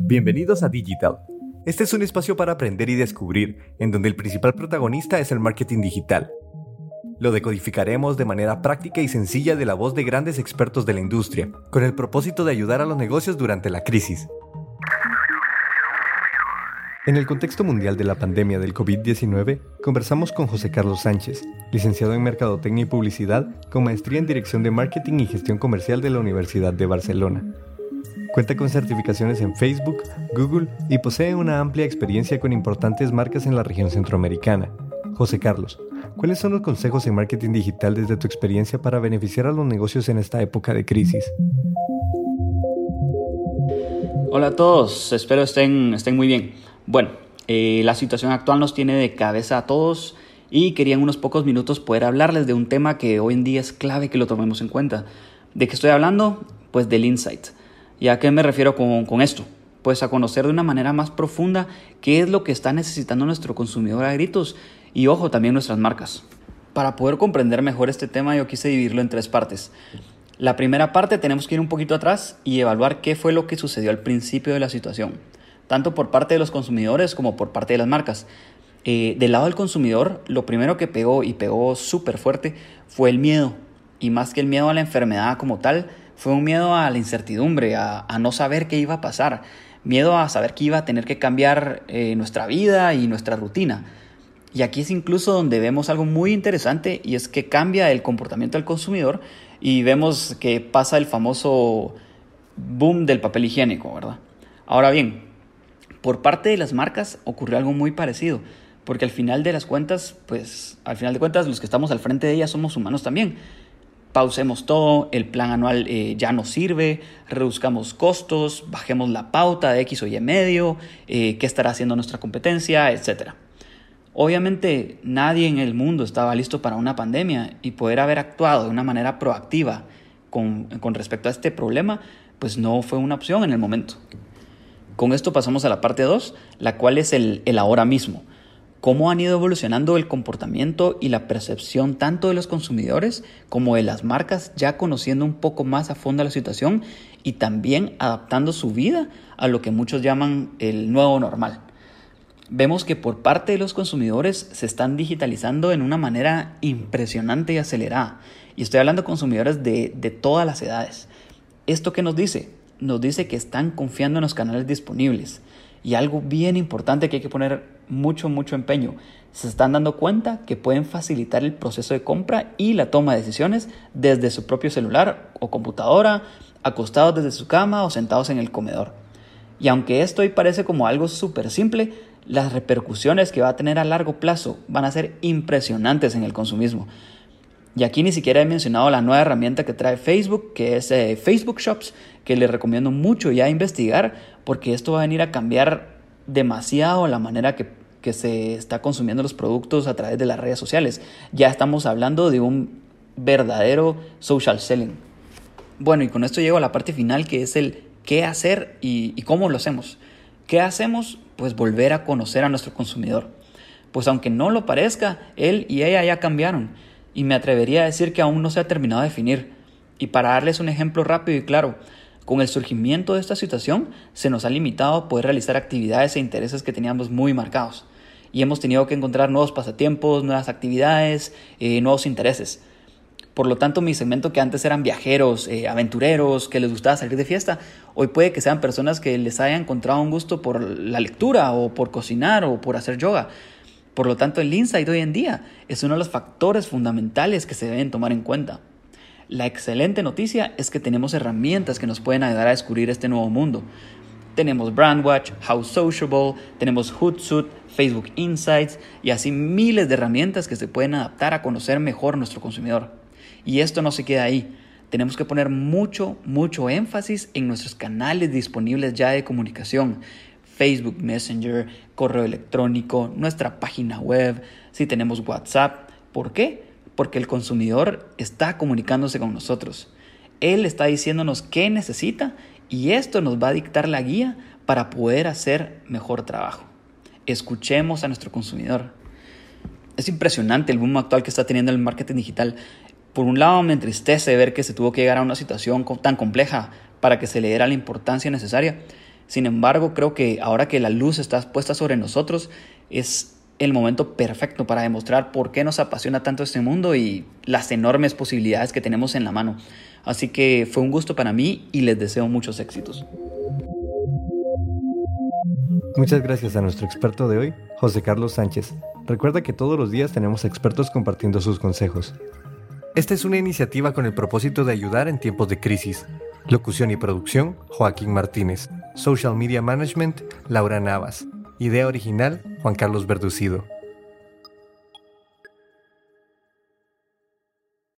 Bienvenidos a Digital. Este es un espacio para aprender y descubrir, en donde el principal protagonista es el marketing digital. Lo decodificaremos de manera práctica y sencilla de la voz de grandes expertos de la industria, con el propósito de ayudar a los negocios durante la crisis. En el contexto mundial de la pandemia del COVID-19, conversamos con José Carlos Sánchez, licenciado en Mercadotecnia y Publicidad, con maestría en Dirección de Marketing y Gestión Comercial de la Universidad de Barcelona. Cuenta con certificaciones en Facebook, Google y posee una amplia experiencia con importantes marcas en la región centroamericana. José Carlos, ¿cuáles son los consejos en marketing digital desde tu experiencia para beneficiar a los negocios en esta época de crisis? Hola a todos, espero estén, estén muy bien. Bueno, eh, la situación actual nos tiene de cabeza a todos y quería en unos pocos minutos poder hablarles de un tema que hoy en día es clave que lo tomemos en cuenta. ¿De qué estoy hablando? Pues del insight. ¿Y a qué me refiero con, con esto? Pues a conocer de una manera más profunda qué es lo que está necesitando nuestro consumidor a gritos y ojo también nuestras marcas. Para poder comprender mejor este tema yo quise dividirlo en tres partes. La primera parte tenemos que ir un poquito atrás y evaluar qué fue lo que sucedió al principio de la situación tanto por parte de los consumidores como por parte de las marcas. Eh, del lado del consumidor, lo primero que pegó y pegó súper fuerte fue el miedo. Y más que el miedo a la enfermedad como tal, fue un miedo a la incertidumbre, a, no saber qué iba a pasar. Miedo a saber que iba a tener que cambiar eh, nuestra vida y nuestra rutina. Y aquí es incluso donde vemos algo muy interesante y es que cambia el comportamiento del consumidor y vemos que pasa el famoso boom del papel higiénico, ¿verdad? Ahora bien, por parte de las marcas ocurrió algo muy parecido, porque al final de las cuentas, pues al final de cuentas los que estamos al frente de ellas somos humanos también. Pausemos todo, el plan anual eh, ya no sirve, reduzcamos costos, bajemos la pauta de X o Y medio, eh, qué estará haciendo nuestra competencia, etc. Obviamente nadie en el mundo estaba listo para una pandemia y poder haber actuado de una manera proactiva con, con respecto a este problema, pues no fue una opción en el momento. Con esto pasamos a la parte 2, la cual es el, el ahora mismo. Cómo han ido evolucionando el comportamiento y la percepción tanto de los consumidores como de las marcas, ya conociendo un poco más a fondo la situación y también adaptando su vida a lo que muchos llaman el nuevo normal. Vemos que por parte de los consumidores se están digitalizando en una manera impresionante y acelerada. Y estoy hablando de consumidores de, de todas las edades. ¿Esto qué nos dice? Nos dice que están confiando en los canales disponibles. Y algo bien importante que hay que poner mucho, mucho empeño. Se están dando cuenta que pueden facilitar el proceso de compra y la toma de decisiones desde su propio celular o computadora, acostados desde su cama o sentados en el comedor. Y aunque esto hoy parece como algo súper simple, las repercusiones que va a tener a largo plazo van a ser impresionantes en el consumismo. Y aquí ni siquiera he mencionado la nueva herramienta que trae Facebook, que es eh, Facebook Shops, que les recomiendo mucho ya investigar, porque esto va a venir a cambiar demasiado la manera que, que se está consumiendo los productos a través de las redes sociales. Ya estamos hablando de un verdadero social selling. Bueno, y con esto llego a la parte final, que es el qué hacer y, y cómo lo hacemos. ¿Qué hacemos? Pues volver a conocer a nuestro consumidor. Pues aunque no lo parezca, él y ella ya cambiaron y me atrevería a decir que aún no se ha terminado de definir. Y para darles un ejemplo rápido y claro, con el surgimiento de esta situación se nos ha limitado a poder realizar actividades e intereses que teníamos muy marcados. Y hemos tenido que encontrar nuevos pasatiempos, nuevas actividades, eh, nuevos intereses. Por lo tanto, mi segmento que antes eran viajeros, eh, aventureros, que les gustaba salir de fiesta, hoy puede que sean personas que les haya encontrado un gusto por la lectura o por cocinar o por hacer yoga. Por lo tanto, el insight hoy en día es uno de los factores fundamentales que se deben tomar en cuenta. La excelente noticia es que tenemos herramientas que nos pueden ayudar a descubrir este nuevo mundo. Tenemos Brandwatch, How Sociable, tenemos Hootsuite, Facebook Insights y así miles de herramientas que se pueden adaptar a conocer mejor nuestro consumidor. Y esto no se queda ahí. Tenemos que poner mucho, mucho énfasis en nuestros canales disponibles ya de comunicación. Facebook Messenger, correo electrónico, nuestra página web, si tenemos WhatsApp. ¿Por qué? Porque el consumidor está comunicándose con nosotros. Él está diciéndonos qué necesita y esto nos va a dictar la guía para poder hacer mejor trabajo. Escuchemos a nuestro consumidor. Es impresionante el boom actual que está teniendo el marketing digital. Por un lado me entristece ver que se tuvo que llegar a una situación tan compleja para que se le diera la importancia necesaria. Sin embargo, creo que ahora que la luz está puesta sobre nosotros, es el momento perfecto para demostrar por qué nos apasiona tanto este mundo y las enormes posibilidades que tenemos en la mano. Así que fue un gusto para mí y les deseo muchos éxitos. Muchas gracias a nuestro experto de hoy, José Carlos Sánchez. Recuerda que todos los días tenemos expertos compartiendo sus consejos. Esta es una iniciativa con el propósito de ayudar en tiempos de crisis. Locución y producción, Joaquín Martínez. Social Media Management, Laura Navas. Idea original, Juan Carlos Verducido.